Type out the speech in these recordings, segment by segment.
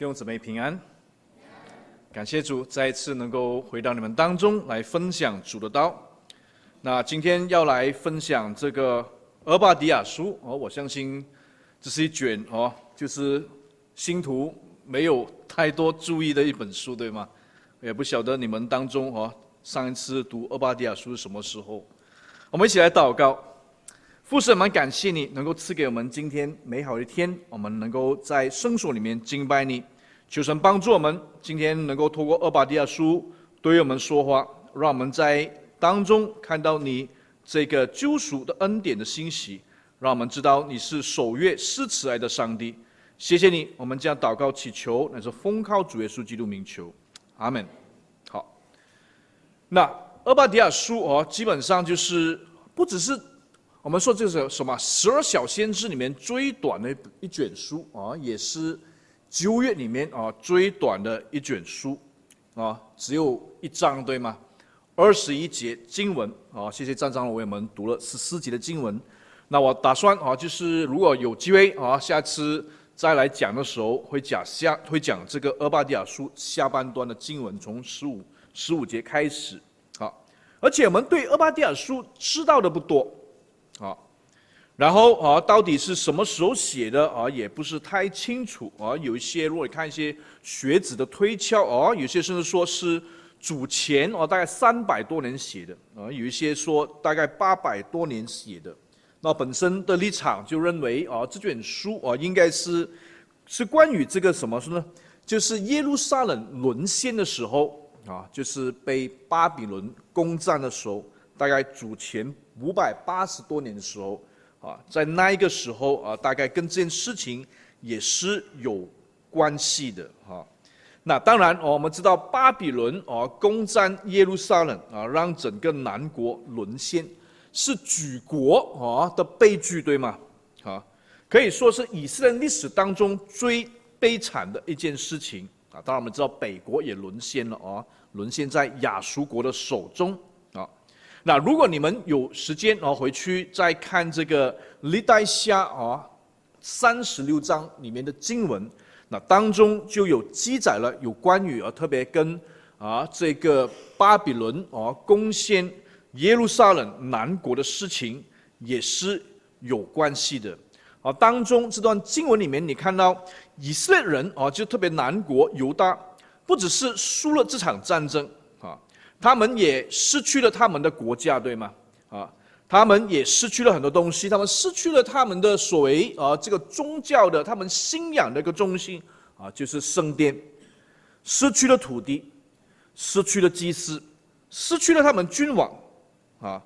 弟兄姊妹平安，感谢主再一次能够回到你们当中来分享主的道。那今天要来分享这个俄巴迪亚书哦，我相信这是一卷哦，就是信徒没有太多注意的一本书，对吗？也不晓得你们当中哦，上一次读俄巴迪亚书是什么时候？我们一起来祷告。父神，我们感谢你能够赐给我们今天美好的一天，我们能够在圣所里面敬拜你。求神帮助我们今天能够透过厄巴迪亚书对我们说话，让我们在当中看到你这个救赎的恩典的信息，让我们知道你是守约施慈爱的上帝。谢谢你，我们将祷告祈求，乃是奉靠主耶稣基督名求，阿门。好，那厄巴迪亚书哦，基本上就是不只是。我们说这是什么？十二小先知里面最短的一一卷书啊，也是旧约里面啊最短的一卷书啊，只有一章对吗？二十一节经文啊，谢谢站长为我们读了十四节的经文。那我打算啊，就是如果有机会啊，下次再来讲的时候，会讲下会讲这个俄巴底亚书下半段的经文，从十五十五节开始啊。而且我们对俄巴底亚书知道的不多。啊，然后啊，到底是什么时候写的啊，也不是太清楚啊。有一些，如果你看一些学者的推敲啊，有些甚至说是主前啊，大概三百多年写的啊，有一些说大概八百多年写的。那本身的立场就认为啊，这卷书啊，应该是是关于这个什么说呢？就是耶路撒冷沦陷的时候啊，就是被巴比伦攻占的时候，大概主前。五百八十多年的时候，啊，在那一个时候啊，大概跟这件事情也是有关系的哈。那当然，我们知道巴比伦啊攻占耶路撒冷啊，让整个南国沦陷，是举国啊的悲剧，对吗？啊，可以说是以色列历史当中最悲惨的一件事情啊。当然，我们知道北国也沦陷了啊，沦陷在亚述国的手中。那如果你们有时间啊，回去再看这个历代下啊三十六章里面的经文，那当中就有记载了有关于啊特别跟啊这个巴比伦啊攻陷耶路撒冷南国的事情也是有关系的啊。当中这段经文里面，你看到以色列人啊，就特别南国犹大，不只是输了这场战争。他们也失去了他们的国家，对吗？啊，他们也失去了很多东西，他们失去了他们的所谓啊这个宗教的他们信仰的一个中心啊，就是圣殿，失去了土地，失去了祭司，失去了他们君王，啊，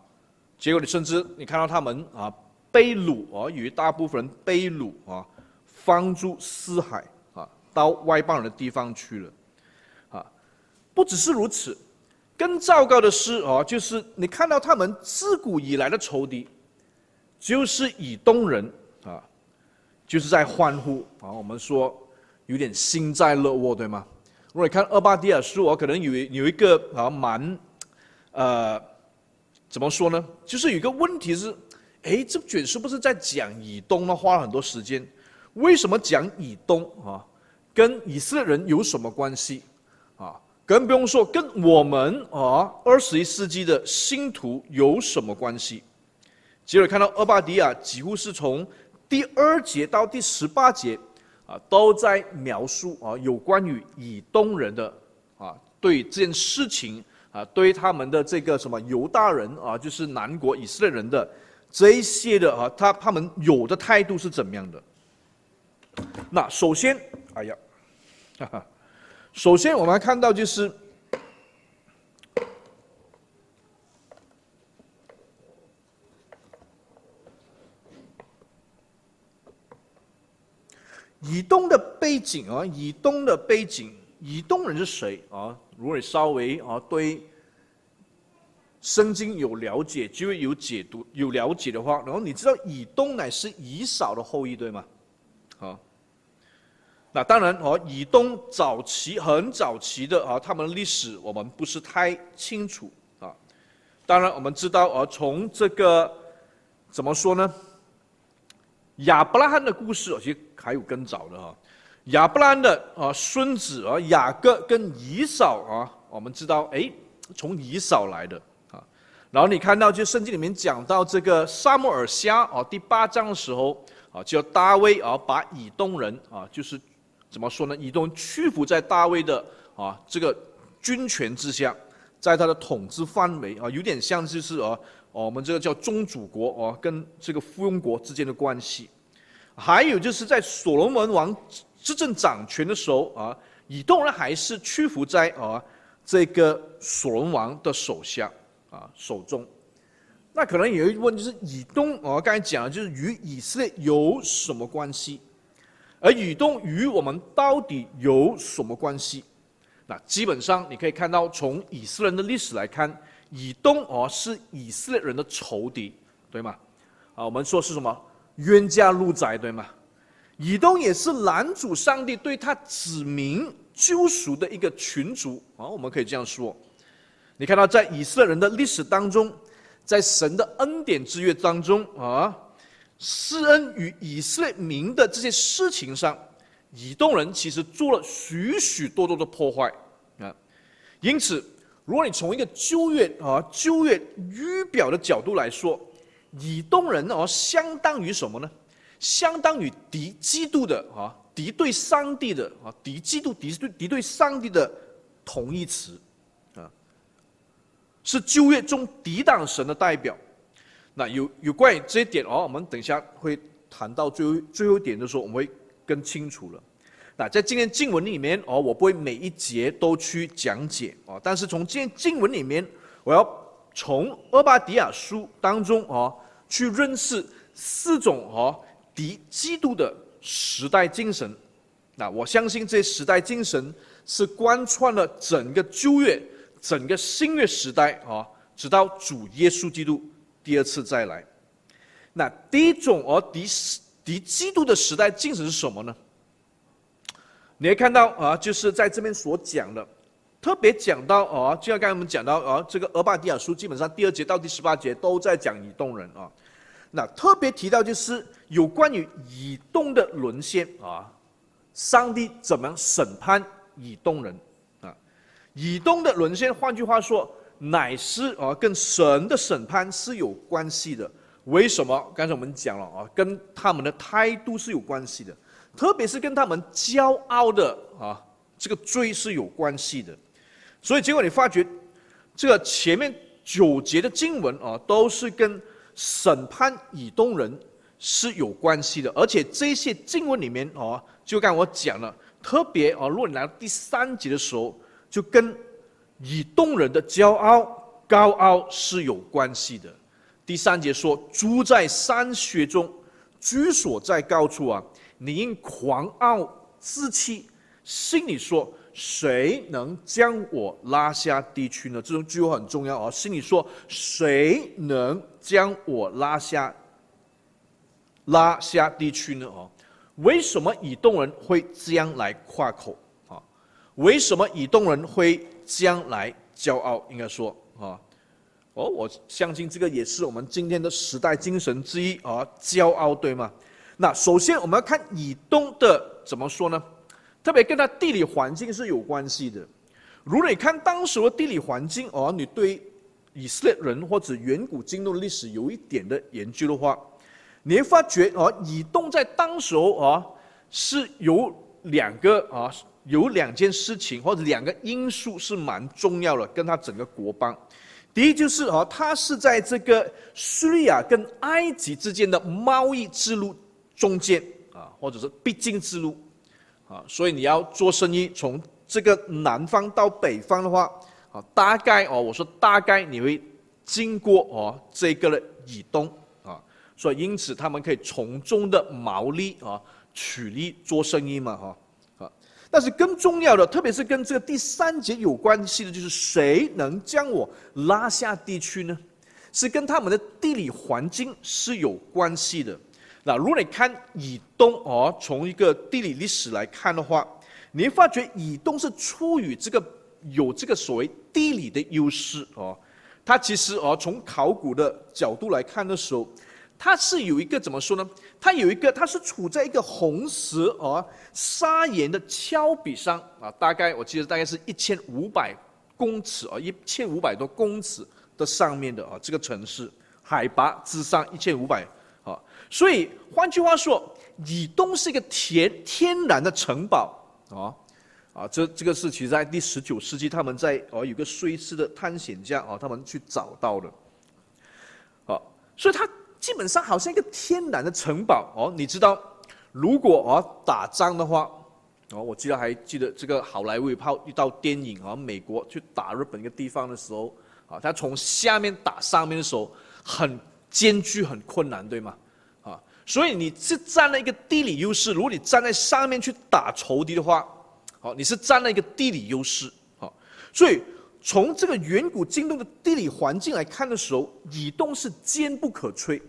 结果你甚至你看到他们啊被掳啊，有一大部分人被掳啊，放诸四海啊，到外邦人的地方去了，啊，不只是如此。更糟糕的是啊，就是你看到他们自古以来的仇敌，就是以东人啊，就是在欢呼啊。我们说有点幸灾乐祸，对吗？如果你看俄巴底亚书，我可能有有一个啊蛮，呃，怎么说呢？就是有一个问题是，哎，这卷书不是在讲以东吗？花了很多时间，为什么讲以东啊？跟以色列人有什么关系？更不用说跟我们啊二十一世纪的信徒有什么关系？接着看到厄巴迪亚几乎是从第二节到第十八节啊，都在描述啊有关于以东人的啊对这件事情啊对他们的这个什么犹大人啊就是南国以色列人的这一些的啊他他们有的态度是怎么样的？那首先，哎呀，哈哈。首先，我们来看到就是以东的背景啊，以东的背景，以东人是谁啊？如果你稍微啊对圣经有了解，就会有解读、有了解的话，然后你知道以东乃是以扫的后裔，对吗？那当然哦，以东早期很早期的啊，他们历史我们不是太清楚啊。当然我们知道啊，从这个怎么说呢？亚伯拉罕的故事其实还有更早的哈。亚伯拉罕的啊孙子啊雅各跟以扫啊，我们知道哎，从以扫来的啊。然后你看到就圣经里面讲到这个撒母耳下啊第八章的时候啊，叫大卫啊把以东人啊就是怎么说呢？以东屈服在大卫的啊这个军权之下，在他的统治范围啊，有点像就是啊我们这个叫宗主国啊跟这个附庸国之间的关系。还有就是在所罗门王。执政掌权的时候啊，以东人还是屈服在啊这个所罗门王的手下啊手中。那可能有一个问题就是以东，我刚才讲的就是与以色列有什么关系？而以东与我们到底有什么关系？那基本上你可以看到，从以色列人的历史来看，以东哦是以色列人的仇敌，对吗？啊，我们说是什么冤家路窄，对吗？以东也是男主上帝对他子民救赎的一个群族啊，我们可以这样说。你看到在以色列人的历史当中，在神的恩典之约当中啊，施恩与以色列民的这些事情上，以东人其实做了许许多多的破坏啊。因此，如果你从一个旧约啊旧约预表的角度来说，以东人哦，相当于什么呢？相当于敌基督的啊，敌对上帝的啊，敌基督、敌对敌对上帝的同义词啊，是旧约中抵挡神的代表。那有有关于这一点哦，我们等一下会谈到最后最后一点的时候，我们会更清楚了。那在今天经文里面哦，我不会每一节都去讲解哦，但是从今天经文里面，我要从俄巴迪亚书当中哦，去认识四种哦。敌基督的时代精神，那我相信这时代精神是贯穿了整个旧约、整个新约时代啊，直到主耶稣基督第二次再来。那第一种而敌敌基督的时代精神是什么呢？你会看到啊，就是在这边所讲的，特别讲到啊，就像刚才我们讲到啊，这个俄巴底亚书基本上第二节到第十八节都在讲以东人啊。那特别提到就是有关于以东的沦陷啊，上帝怎么样审判以东人啊？以东的沦陷，换句话说，乃是啊跟神的审判是有关系的。为什么？刚才我们讲了啊，跟他们的态度是有关系的，特别是跟他们骄傲的啊这个罪是有关系的。所以结果你发觉，这个前面九节的经文啊，都是跟。审判以东人是有关系的，而且这些经文里面哦，就刚我讲了，特别啊，如果你来到第三节的时候，就跟以东人的骄傲、高傲是有关系的。第三节说：“住在山穴中，居所在高处啊，你因狂傲自欺，心里说。”谁能将我拉下地区呢？这种句话很重要啊！心里说，谁能将我拉下拉下地区呢？哦，为什么以东人会这样来夸口啊？为什么以东人会将来骄傲？应该说啊，哦，我相信这个也是我们今天的时代精神之一啊，骄傲，对吗？那首先我们要看以东的怎么说呢？特别跟他地理环境是有关系的。如果你看当时的地理环境，哦，你对以色列人或者远古经历史有一点的研究的话，你会发觉，哦，以东在当时候，啊，是有两个啊，有两件事情或者两个因素是蛮重要的，跟他整个国邦。第一就是，哦，他是在这个叙利亚跟埃及之间的贸易之路中间，啊，或者是必经之路。啊，所以你要做生意，从这个南方到北方的话，啊，大概哦，我说大概你会经过哦这个的以东啊，所以因此他们可以从中的毛利啊，取利做生意嘛，哈。但是更重要的，特别是跟这个第三节有关系的，就是谁能将我拉下地区呢？是跟他们的地理环境是有关系的。那如果你看以东哦，从一个地理历史来看的话，你发觉以东是出于这个有这个所谓地理的优势哦。它其实哦，从考古的角度来看的时候，它是有一个怎么说呢？它有一个，它是处在一个红石啊砂岩的峭壁上啊，大概我记得大概是一千五百公尺啊，一千五百多公尺的上面的啊，这个城市海拔之上一千五百啊，所以换句话说，以东是一个天天然的城堡啊啊，这这个是其实在第十九世纪他们在哦有个瑞士的探险家啊，他们去找到的，啊，所以它。基本上好像一个天然的城堡哦，你知道，如果哦打仗的话，哦，我记得还记得这个好莱坞炮一到电影啊，美国去打日本一个地方的时候，啊，他从下面打上面的时候，很艰巨很困难，对吗？啊，所以你是占了一个地理优势，如果你站在上面去打仇敌的话，哦，你是占了一个地理优势，好，所以。从这个远古今东的地理环境来看的时候，以东是坚不可摧，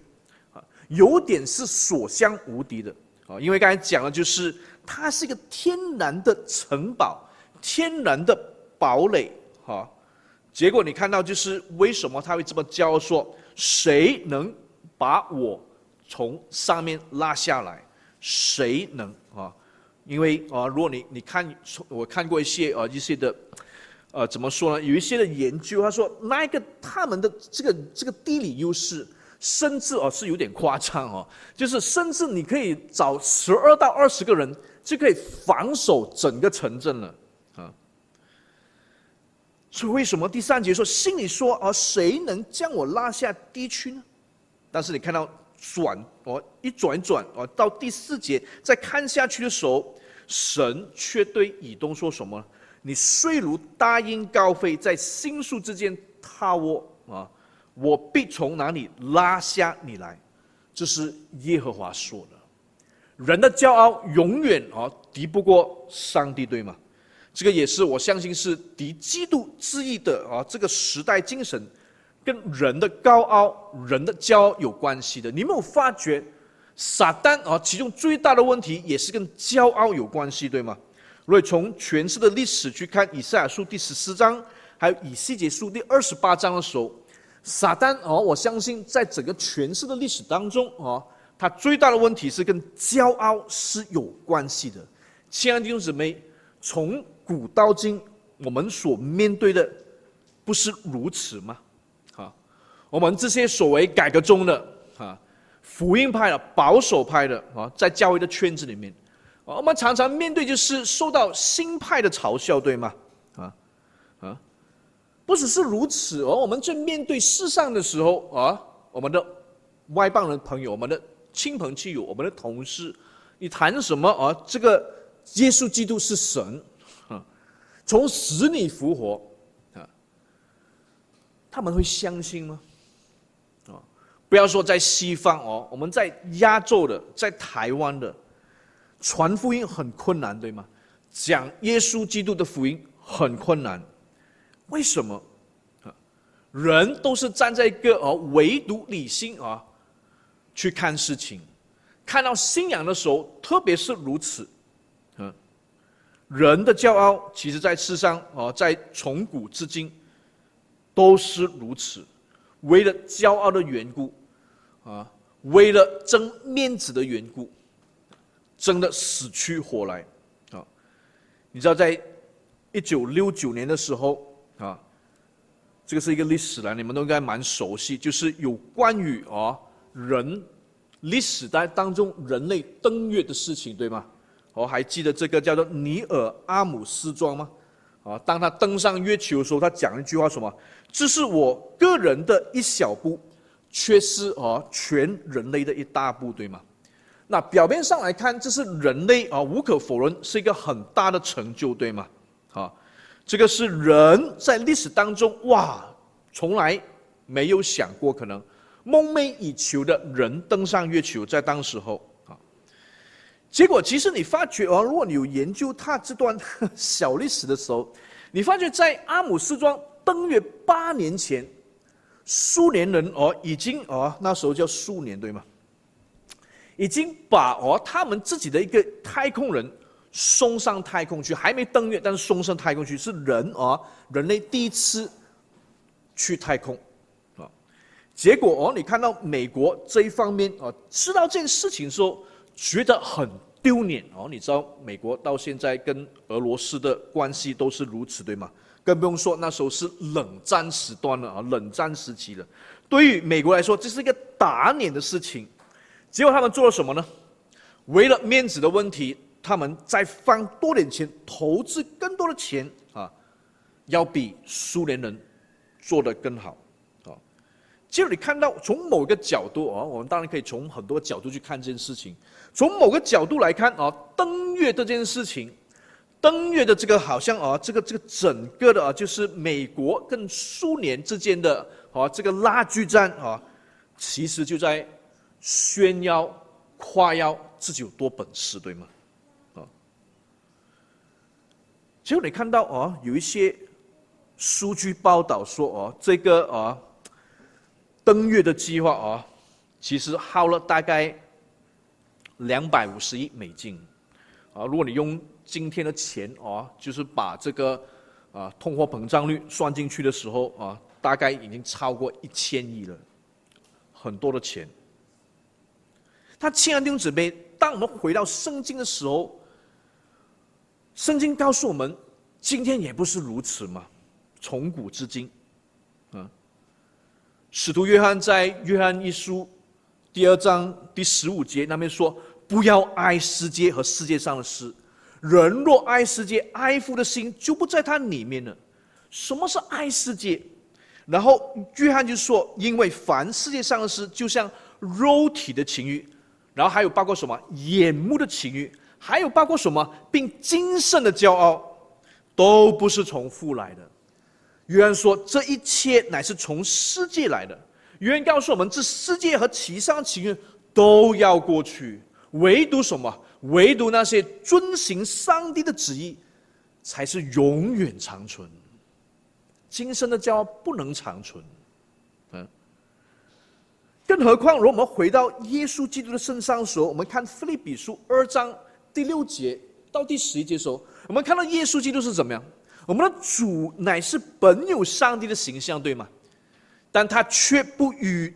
有点是所向无敌的啊。因为刚才讲的就是它是一个天然的城堡，天然的堡垒，哈。结果你看到就是为什么他会这么骄傲说，谁能把我从上面拉下来？谁能啊？因为啊，如果你你看，我看过一些啊一些的。呃，怎么说呢？有一些的研究，他说那一个他们的这个这个地理优势，甚至哦是有点夸张哦，就是甚至你可以找十二到二十个人就可以防守整个城镇了啊。所以为什么第三节说心里说啊，谁能将我拉下低区呢？但是你看到转哦一转一转哦，到第四节再看下去的时候，神却对以东说什么？你虽如大鹰高飞，在星宿之间踏卧啊，我必从哪里拉下你来？这是耶和华说的。人的骄傲永远啊敌不过上帝，对吗？这个也是我相信是敌基督之意的啊。这个时代精神跟人的高傲、人的骄傲有关系的。你没有发觉撒旦啊？其中最大的问题也是跟骄傲有关系，对吗？如果从全世的历史去看，以赛亚书第十四章，还有以西结书第二十八章的时候，撒旦哦，我相信在整个全世的历史当中哦，他最大的问题是跟骄傲是有关系的。亲爱的弟兄姊妹，从古到今，我们所面对的不是如此吗？啊，我们这些所谓改革中的啊，福音派的、保守派的啊，在教会的圈子里面。我们常常面对就是受到新派的嘲笑，对吗？不只是如此哦，我们在面对世上的时候啊，我们的外邦人朋友、我们的亲朋戚友、我们的同事，你谈什么啊？这个耶稣基督是神，啊，从死里复活啊，他们会相信吗？啊，不要说在西方哦，我们在亚洲的，在台湾的。传福音很困难，对吗？讲耶稣基督的福音很困难，为什么？啊，人都是站在一个哦，唯独理性啊，去看事情，看到信仰的时候，特别是如此。啊，人的骄傲，其实在世上啊，在从古至今都是如此，为了骄傲的缘故，啊，为了争面子的缘故。争得死去活来，啊！你知道，在一九六九年的时候，这个是一个历史来，你们都应该蛮熟悉，就是有关于啊人历史在当中人类登月的事情，对吗？我还记得这个叫做尼尔阿姆斯壮吗？啊，当他登上月球的时候，他讲了一句话，什么？这是我个人的一小步，却是啊全人类的一大步，对吗？那表面上来看，这是人类啊，无可否认是一个很大的成就，对吗？这个是人在历史当中哇，从来没有想过可能梦寐以求的人登上月球，在当时候啊，结果其实你发觉哦，如果你有研究他这段 小历史的时候，你发觉在阿姆斯壮登月八年前，苏联人哦已经哦那时候叫苏联，对吗？已经把哦他们自己的一个太空人送上太空去，还没登月，但是送上太空去是人啊，人类第一次去太空啊。结果哦，你看到美国这一方面啊，知道这件事情的时候，觉得很丢脸哦。你知道美国到现在跟俄罗斯的关系都是如此，对吗？更不用说那时候是冷战时段了啊，冷战时期了。对于美国来说，这是一个打脸的事情。结果他们做了什么呢？为了面子的问题，他们再放多点钱，投资更多的钱啊，要比苏联人做得更好。其实你看到从某个角度啊，我们当然可以从很多角度去看这件事情。从某个角度来看啊，登月这件事情，登月的这个好像啊，这个这个整个的啊，就是美国跟苏联之间的啊这个拉锯战啊，其实就在炫耀夸耀自己有多本事，对吗？啊，结果你看到啊，有一些数据报道说啊，这个啊。登月的计划啊，其实耗了大概两百五十亿美金，啊，如果你用今天的钱啊，就是把这个啊通货膨胀率算进去的时候啊，大概已经超过一千亿了，很多的钱。他亲爱的弟兄姊妹，当我们回到圣经的时候，圣经告诉我们，今天也不是如此嘛，从古至今。使徒约翰在约翰一书第二章第十五节那边说：“不要爱世界和世界上的事。人若爱世界，爱父的心就不在他里面了。”什么是爱世界？然后约翰就说：“因为凡世界上的事，就像肉体的情欲，然后还有包括什么眼目的情欲，还有包括什么，并今生的骄傲，都不是从父来的。”约翰说：“这一切乃是从世界来的。”约翰告诉我们：“这世界和其上情欲都要过去，唯独什么？唯独那些遵行上帝的旨意，才是永远长存。今生的骄傲不能长存。”嗯。更何况，如果我们回到耶稣基督的身上的时候，我们看腓立比书二章第六节到第十一节的时候，我们看到耶稣基督是怎么样？我们的主乃是本有上帝的形象，对吗？但他却不与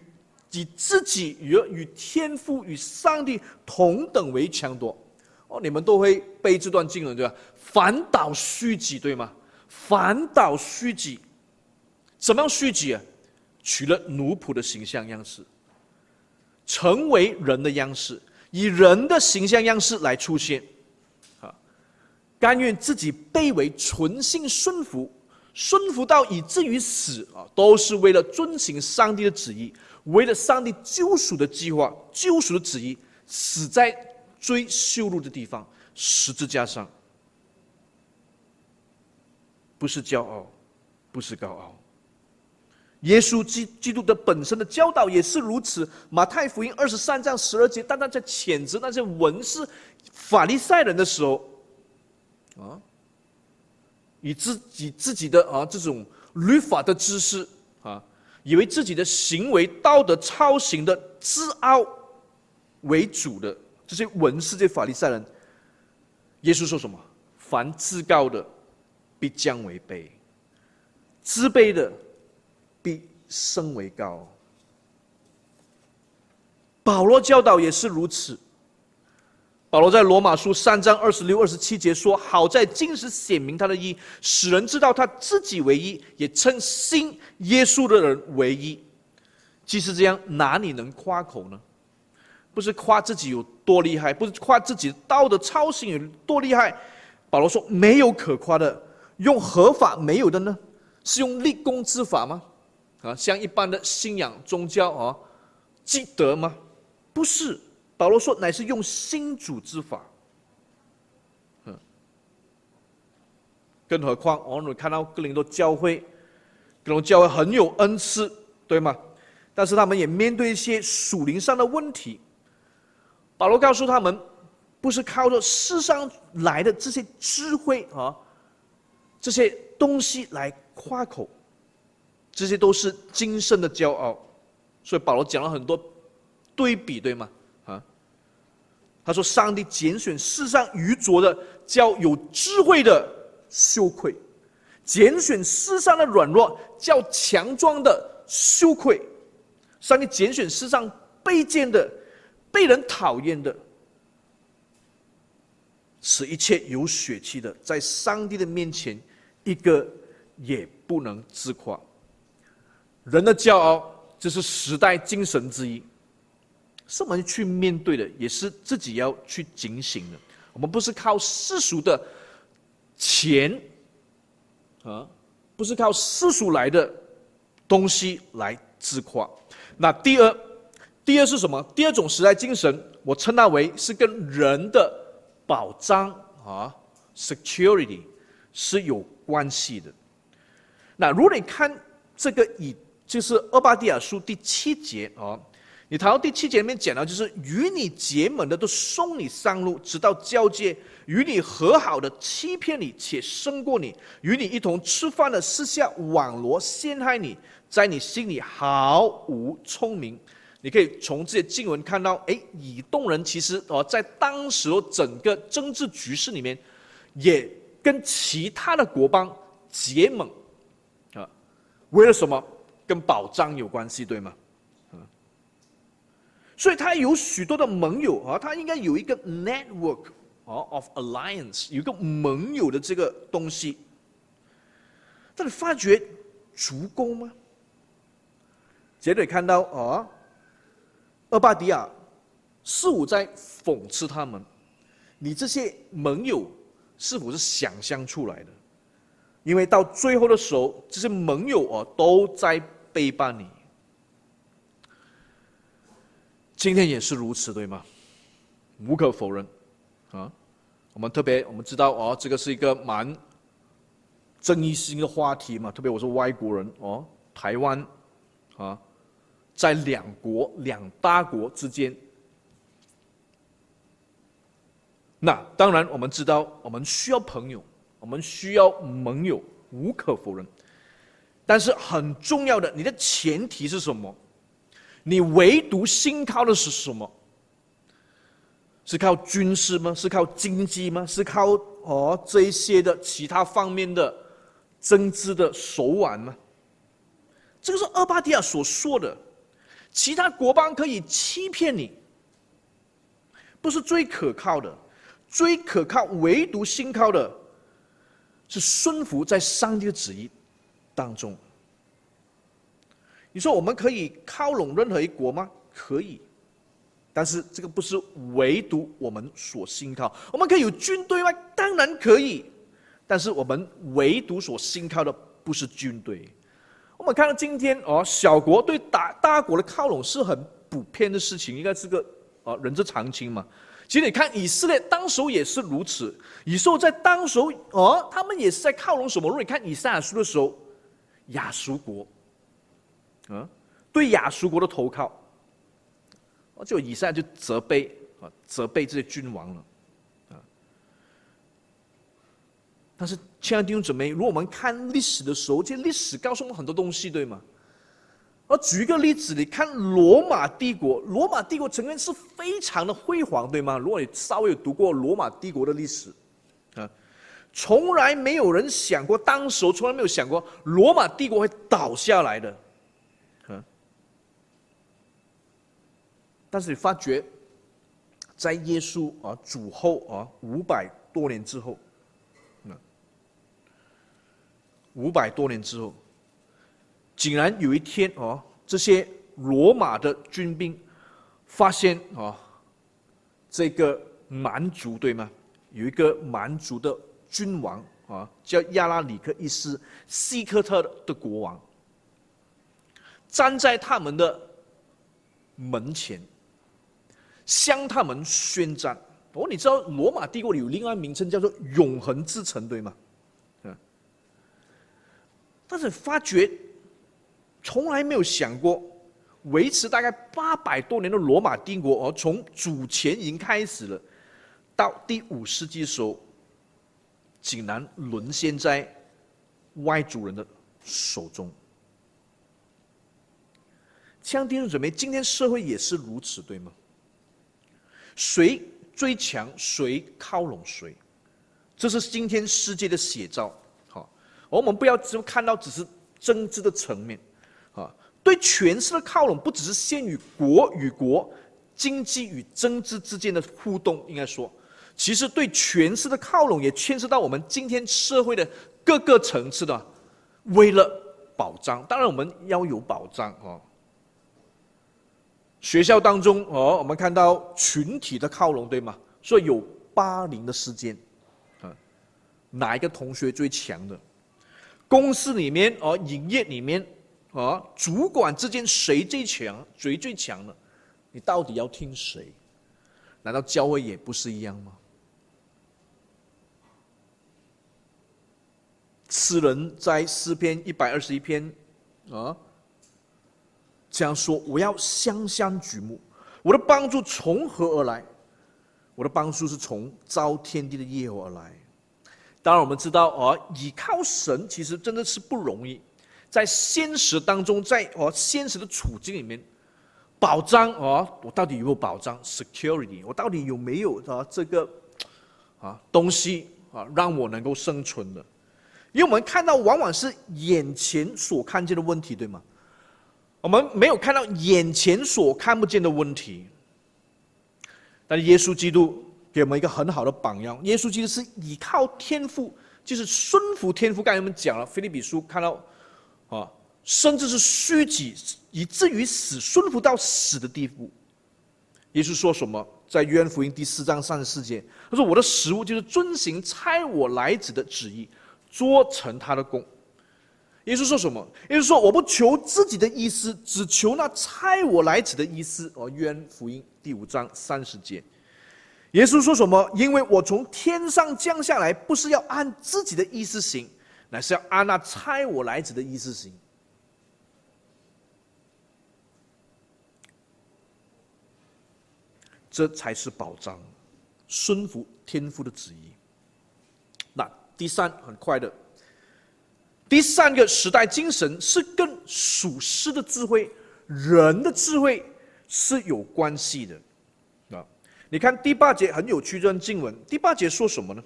以自己与与天父与上帝同等为强夺。哦，你们都会背这段经文，对吧？反倒虚己，对吗？反倒虚己，怎么样虚己啊？取了奴仆的形象样式，成为人的样式，以人的形象样式来出现。啊甘愿自己卑微，存心顺服，顺服到以至于死啊，都是为了遵行上帝的旨意，为了上帝救赎的计划、救赎的旨意，死在最羞辱的地方——十字架上。不是骄傲，不是高傲。耶稣基基督的本身的教导也是如此。马太福音二十三章十二节，当他在谴责那些文士、法利赛人的时候。啊，以自己自己的啊这种律法的知识啊，以为自己的行为道德操行的自傲为主的这些文士、这些法利赛人，耶稣说什么？凡自高的，必将为卑；自卑的，必升为高。保罗教导也是如此。保罗在罗马书三章二十六、二十七节说：“好在今时显明他的义，使人知道他自己为义，也称信耶稣的人为义。既是这样，哪里能夸口呢？不是夸自己有多厉害，不是夸自己道德操行有多厉害。保罗说：没有可夸的，用何法没有的呢？是用立功之法吗？啊，像一般的信仰宗教啊，积德吗？不是。”保罗说：“乃是用心主之法。”更何况我们看到哥林多教会，哥林多教会很有恩赐，对吗？但是他们也面对一些属灵上的问题。保罗告诉他们，不是靠着世上来的这些智慧啊，这些东西来夸口，这些都是今生的骄傲。所以保罗讲了很多对比，对吗？啊他说：“上帝拣选世上愚拙的，叫有智慧的羞愧；拣选世上的软弱，叫强壮的羞愧。上帝拣选世上卑贱的、被人讨厌的，使一切有血气的，在上帝的面前，一个也不能自夸。人的骄傲，这是时代精神之一，是我们去面对的，也是自己要去警醒的。我们不是靠世俗的钱啊，不是靠世俗来的东西来自夸。那第二，第二是什么？第二种时代精神，我称它为是跟人的保障啊，security 是有关系的。那如果你看这个以，就是厄巴底亚书第七节啊。你谈到第七节里面讲到，就是与你结盟的都送你上路，直到交界；与你和好的欺骗你，且胜过你；与你一同吃饭的私下网罗陷害你，在你心里毫无聪明。你可以从这些经文看到，哎，以东人其实哦，在当时整个政治局势里面，也跟其他的国邦结盟啊，为了什么？跟保障有关系，对吗？所以他有许多的盟友啊，他应该有一个 network 啊 of alliance，有一个盟友的这个东西。但你发觉足够吗？接着看到啊，厄巴迪亚似乎在讽刺他们：你这些盟友是否是想象出来的？因为到最后的时候，这些盟友啊都在背叛你。今天也是如此，对吗？无可否认，啊，我们特别我们知道哦，这个是一个蛮争议性的话题嘛。特别我是外国人哦，台湾啊，在两国两大国之间，那当然我们知道，我们需要朋友，我们需要盟友，无可否认。但是很重要的，你的前提是什么？你唯独信靠的是什么？是靠军事吗？是靠经济吗？是靠哦这一些的其他方面的政治的手腕吗？这个是厄巴底亚所说的，其他国邦可以欺骗你，不是最可靠的，最可靠唯独信靠的，是顺服在上帝的旨意当中。你说我们可以靠拢任何一国吗？可以，但是这个不是唯独我们所信靠。我们可以有军队吗？当然可以，但是我们唯独所信靠的不是军队。我们看到今天哦，小国对大大国的靠拢是很普遍的事情，应该是个哦人之常情嘛。其实你看以色列当时候也是如此，以色列在当时候哦，他们也是在靠拢什么？如果你看以赛亚书的时候，亚述国。啊，对亚述国的投靠，就以赛亚就责备啊，责备这些君王了，啊。但是，亲爱的弟兄姊妹，如果我们看历史的时候，这历史告诉我们很多东西，对吗？我举一个例子，你看罗马帝国，罗马帝国曾经是非常的辉煌，对吗？如果你稍微有读过罗马帝国的历史，啊，从来没有人想过，当时从来没有想过罗马帝国会倒下来的。但是你发觉，在耶稣啊主后啊五百多年之后，那五百多年之后，竟然有一天哦，这些罗马的军兵发现啊，这个蛮族对吗？有一个蛮族的君王啊，叫亚拉里克一世西科特的国王，站在他们的门前。向他们宣战。哦，你知道罗马帝国里有另外名称叫做“永恒之城”，对吗？嗯。但是发觉从来没有想过，维持大概八百多年的罗马帝国，而从主前已经开始了，到第五世纪的时候，竟然沦陷在外族人的手中。像弟兄姊妹，今天社会也是如此，对吗？谁最强，谁靠拢谁，这是今天世界的写照。好，我们不要只看到只是政治的层面，啊，对权势的靠拢不只是限于国与国、经济与政治之间的互动，应该说，其实对权势的靠拢也牵涉到我们今天社会的各个层次的。为了保障，当然我们要有保障哦。学校当中哦，我们看到群体的靠拢，对吗？所以有霸凌的事件，啊，哪一个同学最强的？公司里面哦，营业里面哦，主管之间谁最强？谁最强呢？你到底要听谁？难道教会也不是一样吗？诗人在诗篇一百二十一篇啊。这样说，我要香香举目，我的帮助从何而来？我的帮助是从造天地的业火而来。当然，我们知道啊，倚靠神其实真的是不容易，在现实当中，在哦现实的处境里面，保障哦，我到底有没有保障？security，我到底有没有啊这个啊东西啊让我能够生存的？因为我们看到往往是眼前所看见的问题，对吗？我们没有看到眼前所看不见的问题，但是耶稣基督给我们一个很好的榜样。耶稣基督是依靠天赋，就是顺服天赋。刚才我们讲了，腓立比书看到啊，甚至是虚己，以至于死，顺服到死的地步。耶稣说什么？在约翰福音第四章三十四节，他说：“我的食物就是遵行差我来者的旨意，做成他的工。”耶稣说什么？耶稣说：“我不求自己的意思，只求那差我来者的意思。”哦，约翰福音第五章三十节。耶稣说什么？因为我从天上降下来，不是要按自己的意思行，乃是要按那差我来者的意思行。这才是保障，顺服天父的旨意。第三，很快的。第三个时代精神是跟属世的智慧、人的智慧是有关系的，啊，你看第八节很有趣，这段经文第八节说什么呢？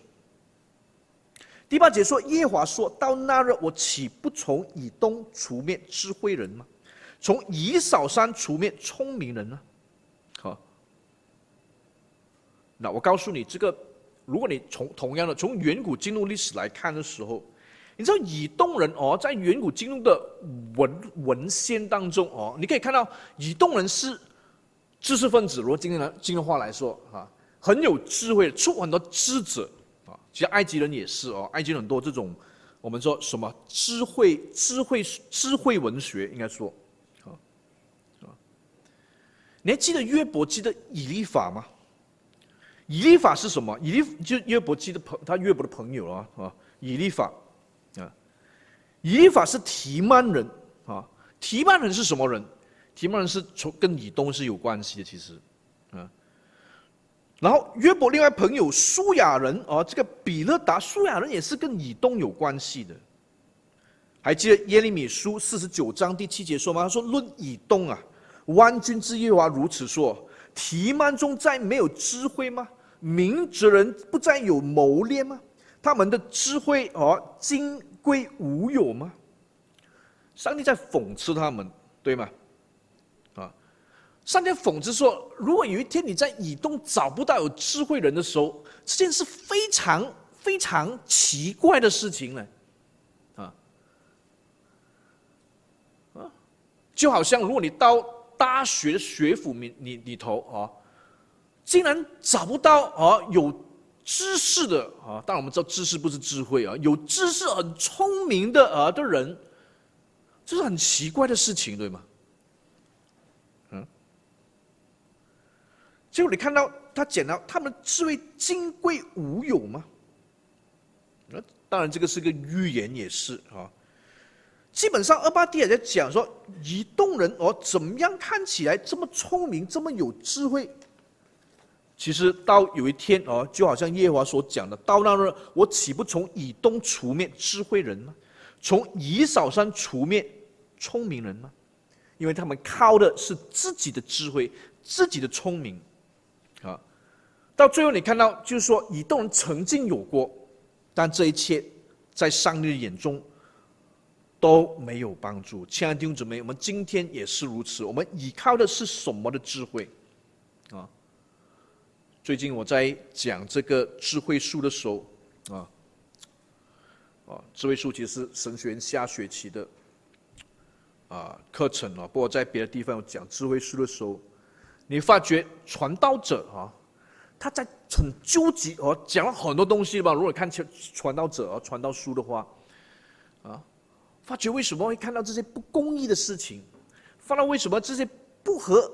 第八节说：“耶华说到那日，我岂不从以东除灭智慧人吗？从以扫山除灭聪明人呢？”好，那我告诉你，这个如果你从同样的从远古进入历史来看的时候。你知道以东人哦，在远古进入的文文献当中哦，你可以看到以东人是知识分子。如果今天的今天话来说啊，很有智慧，出很多智者啊。其实埃及人也是哦，埃及人很多这种我们说什么智慧、智慧、智慧文学，应该说啊啊。你还记得约伯记的以利法吗？以利法是什么？以利就约伯记的朋，他约伯的朋友啊啊，以利法。啊以利法是提曼人啊，提曼人是什么人？提曼人是从跟以东是有关系的，其实，啊，然后约伯另外朋友书亚人啊，这个比勒达书亚人也是跟以东有关系的。还记得耶利米书四十九章第七节说吗？他说：“论以东啊，万军之耶和华如此说：提曼中再没有智慧吗？明哲人不再有谋略吗？他们的智慧啊，经。”归无有吗？上帝在讽刺他们，对吗？啊，上帝讽刺说，如果有一天你在以东找不到有智慧人的时候，这件事非常非常奇怪的事情呢，啊啊，就好像如果你到大学学府里里里头啊，竟然找不到啊有。知识的啊，当然我们知道知识不是智慧啊，有知识很聪明的啊的人，这是很奇怪的事情，对吗？嗯，结果你看到他讲到他们智慧金贵无有吗？那当然这个是个预言，也是啊。基本上，阿巴底亚在讲说，移动人哦，怎么样看起来这么聪明，这么有智慧？其实到有一天哦，就好像耶和华所讲的，到那日我岂不从以东除灭智慧人吗？从以扫山除灭聪明人吗？因为他们靠的是自己的智慧、自己的聪明，啊，到最后你看到就是说以东人曾经有过，但这一切在上帝的眼中都没有帮助。亲爱的弟兄姊妹，我们今天也是如此。我们依靠的是什么的智慧？啊，最近我在讲这个智慧树的时候，啊，啊，智慧树其实是神学院下学期的啊课程啊。不过在别的地方有讲智慧树的时候，你发觉传道者啊。他在很纠结哦，讲了很多东西吧。如果看传传道者啊，传道书的话，啊，发觉为什么会看到这些不公义的事情？发现为什么这些不合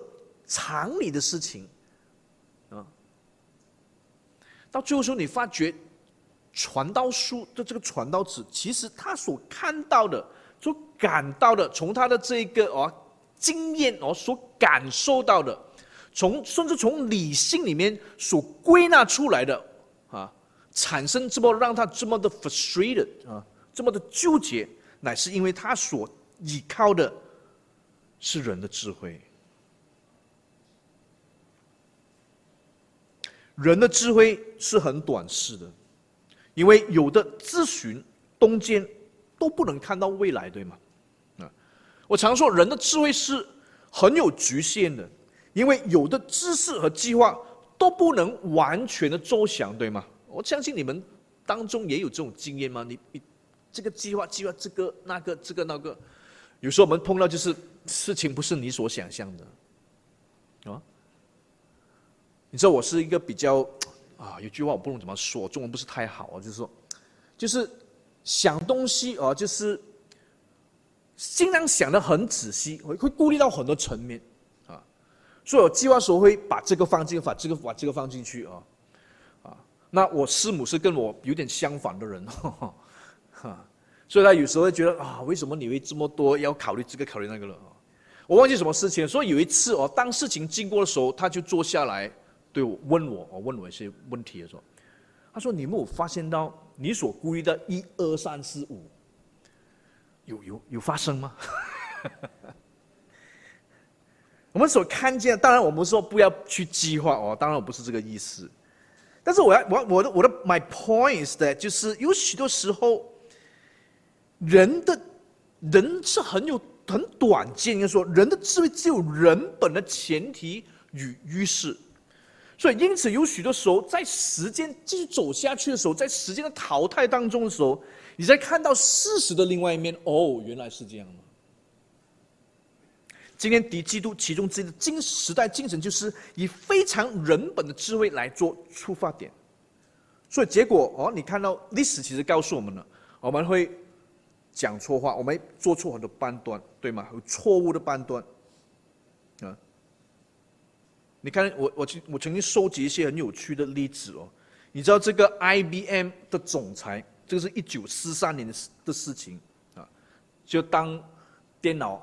常理的事情？到最后时候，你发觉传道书的这个传道者，其实他所看到的、所感到的，从他的这个哦经验哦所感受到的。从甚至从理性里面所归纳出来的啊，产生这么让他这么的 frustrated 啊，这么的纠结，乃是因为他所依靠的是人的智慧。人的智慧是很短视的，因为有的咨询东间都不能看到未来，对吗？啊，我常说人的智慧是很有局限的。因为有的知识和计划都不能完全的周详，对吗？我相信你们当中也有这种经验吗？你你这个计划计划这个那个这个那个，有时候我们碰到就是事情不是你所想象的，啊？你知道我是一个比较啊，有句话我不能怎么说，中文不是太好啊，就是说，就是想东西啊，就是尽量想得很仔细，会会顾虑到很多层面啊。所以我计划时候会把这个放进，把这个把这个放进去啊，啊，那我师母是跟我有点相反的人，哈，哈，所以他有时候会觉得啊，为什么你会这么多要考虑这个考虑那个了啊？我忘记什么事情，所以有一次哦，当事情经过的时候，他就坐下来对我问我，我问我一些问题的时候，他说：“你有没有发现到你所顾虑的一二三四五，有有有发生吗？” 我们所看见，当然我们说不要去计划哦，当然我不是这个意思。但是我要我我的我的 my point is that 就是有许多时候，人的人是很有很短见，应该说人的智慧只有人本的前提与优势。所以因此有许多时候，在时间继续走下去的时候，在时间的淘汰当中的时候，你在看到事实的另外一面。哦，原来是这样。今天敌基督其中之一的精时代精神，就是以非常人本的智慧来做出发点，所以结果哦，你看到历史其实告诉我们了，我们会讲错话，我们做错很多判断，对吗？有错误的判断啊！你看我我我曾经收集一些很有趣的例子哦，你知道这个 IBM 的总裁，这个是一九四三年的事的事情啊，就当电脑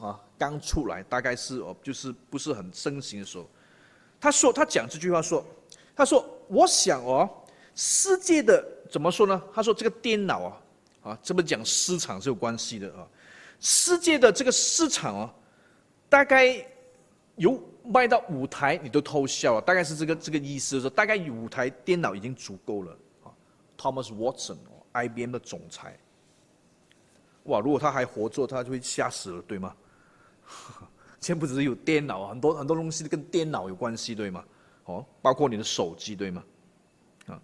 啊。刚出来，大概是哦，就是不是很盛行的时候。他说，他讲这句话说，他说，我想哦，世界的怎么说呢？他说这个电脑啊，啊，这么讲市场是有关系的啊。世界的这个市场啊，大概有卖到五台，你都偷笑了，大概是这个这个意思，说大概五台电脑已经足够了啊。Thomas Watson，哦，IBM 的总裁，哇，如果他还活着，他就会吓死了，对吗？现在不只是有电脑，很多很多东西跟电脑有关系，对吗？哦，包括你的手机，对吗？啊，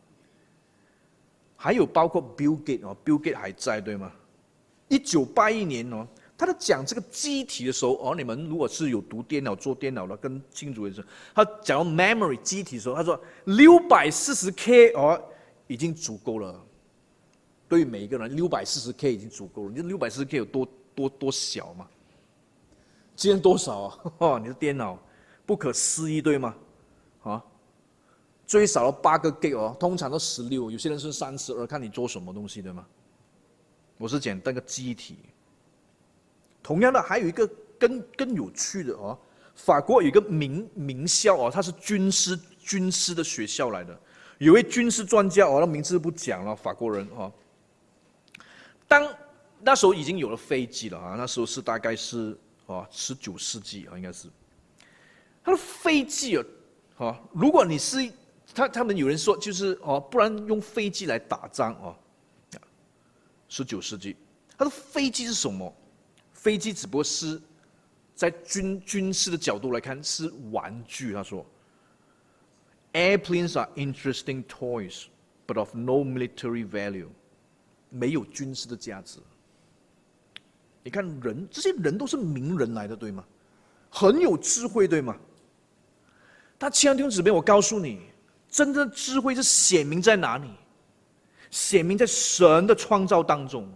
还有包括 Bill Gates 哦，Bill Gates 还在，对吗？一九八一年哦，他在讲这个机体的时候，哦，你们如果是有读电脑、做电脑的，跟清楚一点，他讲到 memory 机体的时候，他说六百四十 K 哦，已经足够了。对于每一个人，六百四十 K 已经足够了。你这六百四十 K 有多多多小嘛？今天多少啊？哦，你的电脑不可思议，对吗？啊，最少了八个 G 哦，通常都十六，有些人是三十二，看你做什么东西，对吗？我是讲那个机体。同样的，还有一个更更有趣的哦，法国有一个名名校哦，它是军师军师的学校来的，有位军事专家哦，那名字不讲了，法国人哦。当那时候已经有了飞机了啊，那时候是大概是。哦，十九世纪啊，应该是。他的飞机啊，哦，如果你是他，他们有人说就是哦，不然用飞机来打仗哦。十九世纪，他说飞机是什么？飞机只不过是在军军事的角度来看是玩具。他说，Airplanes are interesting toys, but of no military value，没有军事的价值。你看人，这些人都是名人来的，对吗？很有智慧，对吗？他亲爱的弟兄姊妹，我告诉你，真正的智慧是显明在哪里？显明在神的创造当中。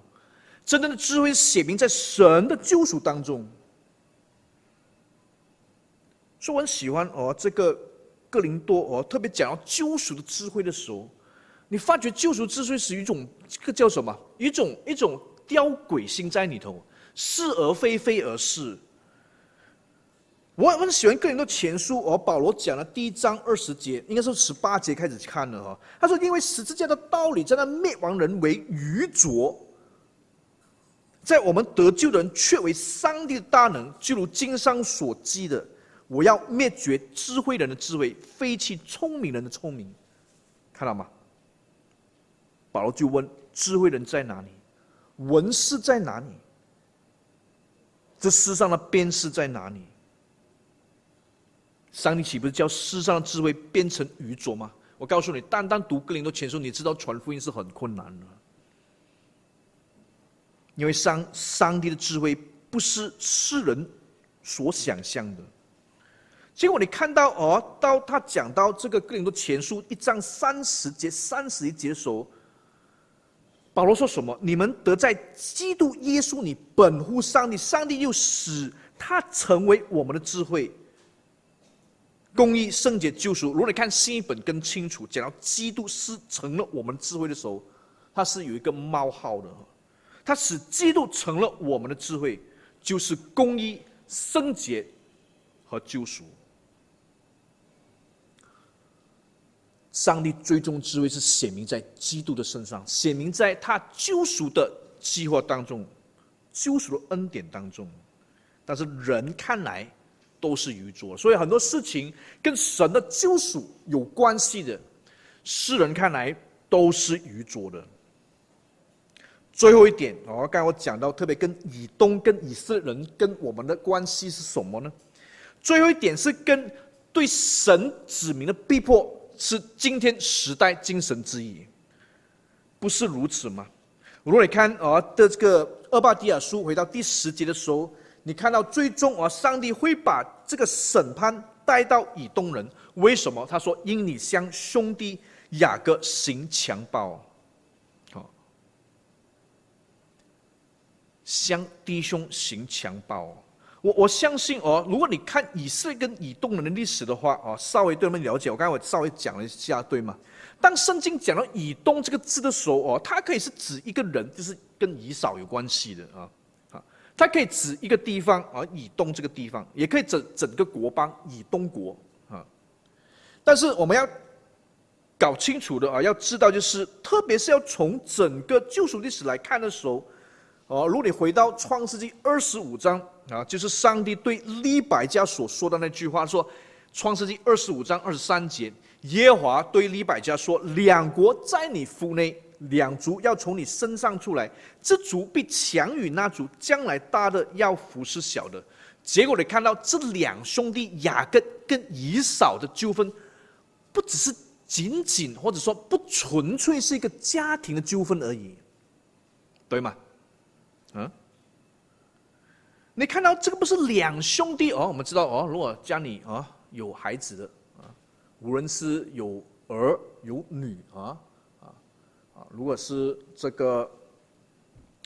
真正的智慧写明在神的救赎当中。所以我很喜欢哦，这个哥林多哦，特别讲到救赎的智慧的时候，你发觉救赎智慧是一种这个叫什么？一种一种吊诡心在里头，是而非，非而是。我很喜欢哥林多前书哦，保罗讲了第一章二十节，应该是十八节开始看的哈。他说：“因为十字架的道理，在那灭亡人为愚拙，在我们得救的人却为上帝的大能。就如经上所记的，我要灭绝智慧人的智慧，废弃聪明人的聪明。”看到吗？保罗就问：智慧人在哪里？文士在哪里？这世上的辩士在哪里？上帝岂不是叫世上的智慧变成愚拙吗？我告诉你，单单读哥林多前书，你知道传福音是很困难的，因为上上帝的智慧不是世人所想象的。结果你看到哦，到他讲到这个哥林多前书一章三十节、三十一节的时候，保罗说什么？你们得在基督耶稣里本乎上帝，上帝又使他成为我们的智慧。公义、圣洁、救赎。如果你看新译本更清楚，讲到基督是成了我们智慧的时候，它是有一个冒号的。它使基督成了我们的智慧，就是公义、圣洁和救赎。上帝最终智慧是显明在基督的身上，显明在他救赎的计划当中，救赎的恩典当中。但是人看来，都是愚拙，所以很多事情跟神的救赎有关系的，世人看来都是愚拙的。最后一点，哦，刚才我讲到，特别跟以东、跟以色列人跟我们的关系是什么呢？最后一点是跟对神指明的逼迫，是今天时代精神之一，不是如此吗？如果你看啊的这个厄巴底亚书回到第十节的时候。你看到最终啊，上帝会把这个审判带到以东人。为什么？他说：“因你向兄弟雅各行强暴，向弟兄行强暴。”我我相信哦，如果你看以色列跟以东人的历史的话哦，稍微对他们了解。我刚才我稍微讲了一下，对吗？当圣经讲到以东这个字的时候哦，它可以是指一个人，就是跟以扫有关系的啊啊。它可以指一个地方啊，以东这个地方，也可以指整个国邦，以东国啊。但是我们要搞清楚的啊，要知道就是，特别是要从整个救赎历史来看的时候，哦，如果你回到创世纪二十五章啊，就是上帝对利百加所说的那句话，说创世纪二十五章二十三节，耶和华对利百加说：“两国在你腹内。”两族要从你身上出来，这族必强于那族，将来大的要服侍小的。结果你看到这两兄弟雅各跟以扫的纠纷，不只是仅仅或者说不纯粹是一个家庭的纠纷而已，对吗？嗯，你看到这个不是两兄弟哦？我们知道哦，如果家里啊有孩子的啊，无论是有儿有女啊。啊如果是这个，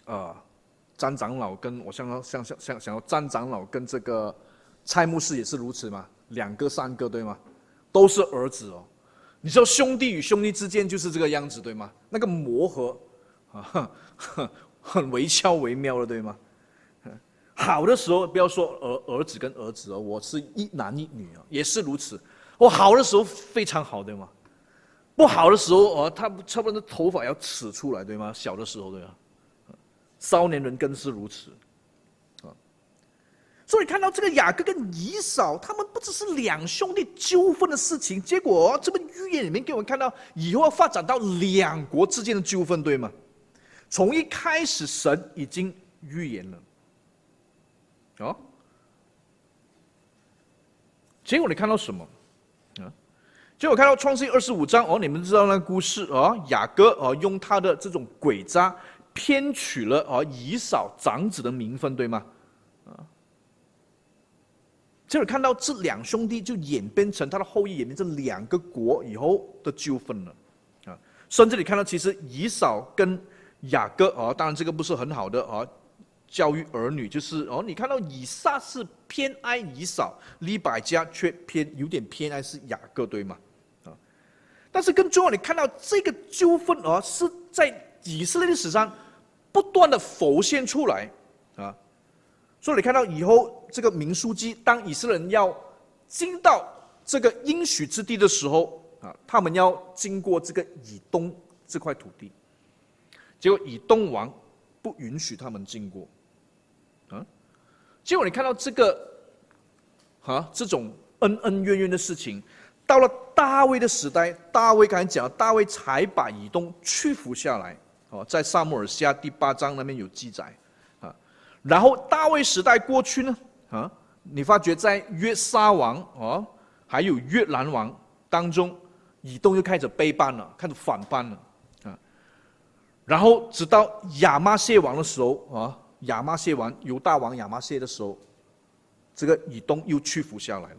啊，张长老跟我想要想想想想要张长老跟这个蔡牧师也是如此嘛，两个三个对吗？都是儿子哦。你知道兄弟与兄弟之间就是这个样子对吗？那个磨合啊，很惟肖惟妙的对吗？好的时候不要说儿儿子跟儿子哦，我是一男一女啊，也是如此。我好的时候非常好对吗？不好的时候哦，他差不多头发要扯出来，对吗？小的时候对吧？少年人更是如此，啊。所以看到这个雅各跟以扫，他们不只是两兄弟纠纷的事情，结果，这个预言里面给我们看到以后要发展到两国之间的纠纷，对吗？从一开始神已经预言了。哦，结果你看到什么？啊，结果看到创世二十五章哦，你们知道那个故事哦，雅各哦用他的这种诡诈骗取了哦以扫长子的名分，对吗？啊，结果看到这两兄弟就演变成他的后裔，演变成两个国以后的纠纷了啊，甚至你看到其实以扫跟雅各啊，当然这个不是很好的啊。教育儿女就是哦，你看到以撒是偏爱以扫，利百加却偏有点偏爱是雅各，对吗？啊，但是更重要，你看到这个纠纷啊，是在以色列历史上不断的浮现出来啊，所以你看到以后这个民书记，当以色列人要进到这个应许之地的时候啊，他们要经过这个以东这块土地，结果以东王不允许他们经过。啊结果你看到这个，啊，这种恩恩怨怨的事情，到了大卫的时代，大卫刚才讲，大卫才把以东屈服下来。哦，在撒母耳下第八章那边有记载，啊，然后大卫时代过去呢，啊，你发觉在约沙王哦，还有约兰王当中，以东又开始背叛了，开始反叛了，然后直到亚麻谢王的时候啊。亚麻谢王犹大王亚麻谢的时候，这个以东又屈服下来了。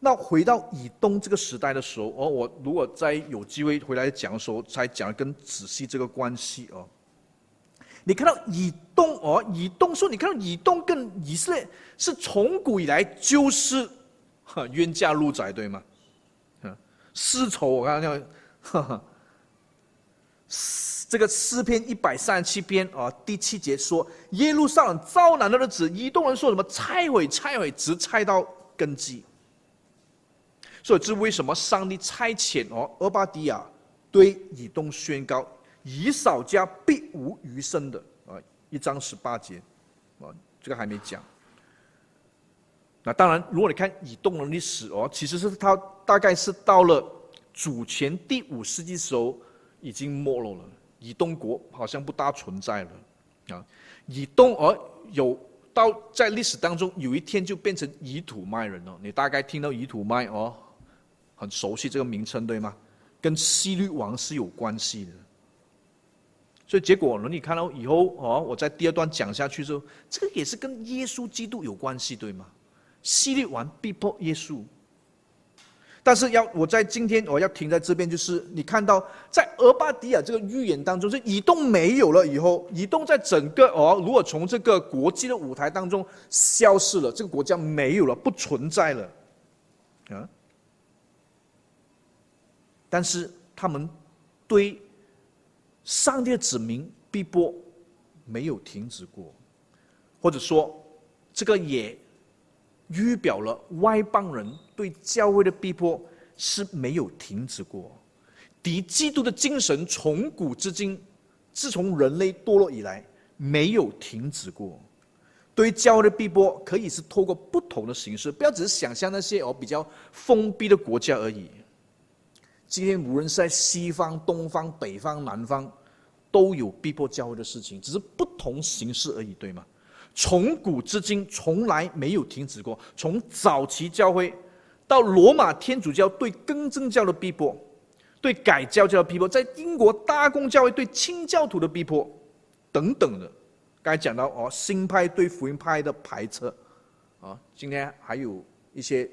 那回到以东这个时代的时候，哦，我如果再有机会回来讲的时候，才讲得更仔细这个关系哦。你看到以东哦，以东说，你看到以东跟以色列是从古以来就是冤家路窄，对吗？嗯，世仇，我刚刚哈哈。这个诗篇一百三十七篇啊，第七节说耶路撒冷遭难的日子，以东人说什么拆毁拆毁，直拆到根基。所以这为什么上帝差遣哦俄巴底亚对以东宣告以扫家必无余生的啊，一章十八节啊，这个还没讲。那当然，如果你看以东的历史哦，其实是他大概是到了主前第五世纪时候已经没落了。以东国好像不大存在了，啊，以东而有到在历史当中有一天就变成以土卖人了。你大概听到以土卖哦，很熟悉这个名称对吗？跟希律王是有关系的。所以结果呢，你看到以后哦，我在第二段讲下去之后，这个也是跟耶稣基督有关系对吗？希律王逼迫耶稣。但是要我在今天我要停在这边，就是你看到在俄巴底亚这个预言当中，是以东没有了以后，以东在整个哦，如果从这个国际的舞台当中消失了，这个国家没有了，不存在了，啊。但是他们对上帝的子民逼迫没有停止过，或者说这个也。预表了外邦人对教会的逼迫是没有停止过，敌基督的精神从古至今，自从人类堕落以来没有停止过。对教会的逼迫可以是透过不同的形式，不要只是想象那些哦比较封闭的国家而已。今天无论是在西方、东方、北方、南方，都有逼迫教会的事情，只是不同形式而已，对吗？从古至今，从来没有停止过。从早期教会到罗马天主教对更正教的逼迫，对改教教的逼迫，在英国大公教会对清教徒的逼迫，等等的。刚才讲到哦，新派对福音派的排斥，啊，今天还有一些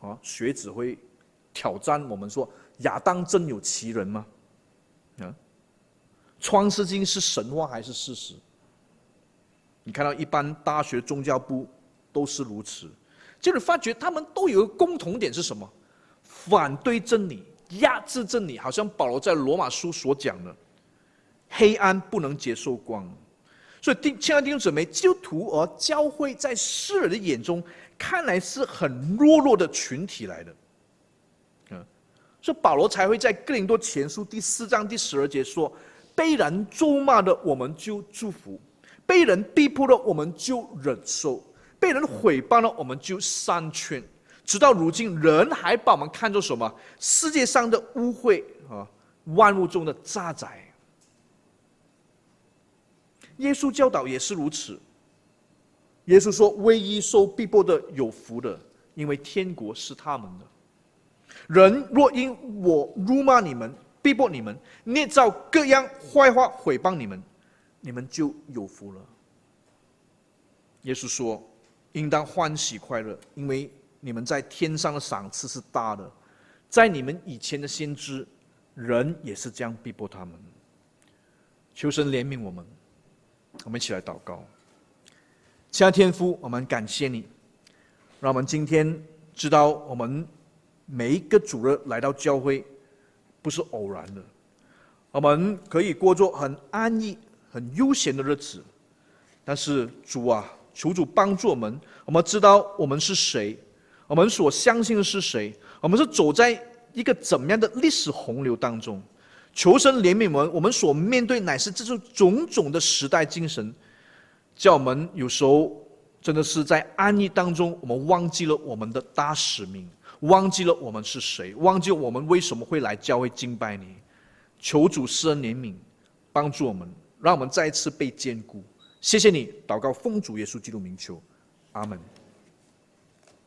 啊学子会挑战我们说亚当真有其人吗？啊，创世经是神话还是事实？你看到一般大学宗教部都是如此，就是发觉他们都有个共同点是什么？反对真理，压制真理，好像保罗在罗马书所讲的，黑暗不能接受光。所以弟亲爱的弟兄姊妹，基督徒而教会在世人的眼中看来是很懦弱的群体来的，嗯，所以保罗才会在哥林多前书第四章第十二节说：被人咒骂的，我们就祝福。被人逼迫了，我们就忍受；被人毁谤了，我们就善劝。直到如今，人还把我们看作什么？世界上的污秽啊，万物中的渣滓耶稣教导也是如此。耶稣说：“唯一受逼迫的有福的，因为天国是他们的。人若因我辱骂你们、逼迫你们、捏造各样坏话毁谤你们，你们就有福了。”耶稣说：“应当欢喜快乐，因为你们在天上的赏赐是大的。在你们以前的先知，人也是这样逼迫他们。求神怜悯我们，我们一起来祷告。”亲爱天父，我们感谢你，让我们今天知道，我们每一个主日来到教会，不是偶然的。我们可以过着很安逸、很悠闲的日子，但是主啊，求主帮助我们。我们知道我们是谁，我们所相信的是谁，我们是走在一个怎么样的历史洪流当中。求神怜悯我们，我们所面对乃是这种种种的时代精神。叫我们有时候真的是在安逸当中，我们忘记了我们的大使命，忘记了我们是谁，忘记我们为什么会来教会敬拜你。求主施恩怜悯，帮助我们，让我们再一次被坚固。谢谢你，祷告奉主耶稣基督名求，阿门。